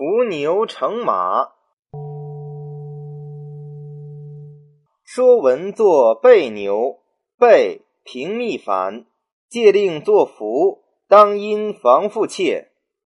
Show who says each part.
Speaker 1: 伏牛乘马。说文作背牛，背平密反，借令作伏，当因防父妾。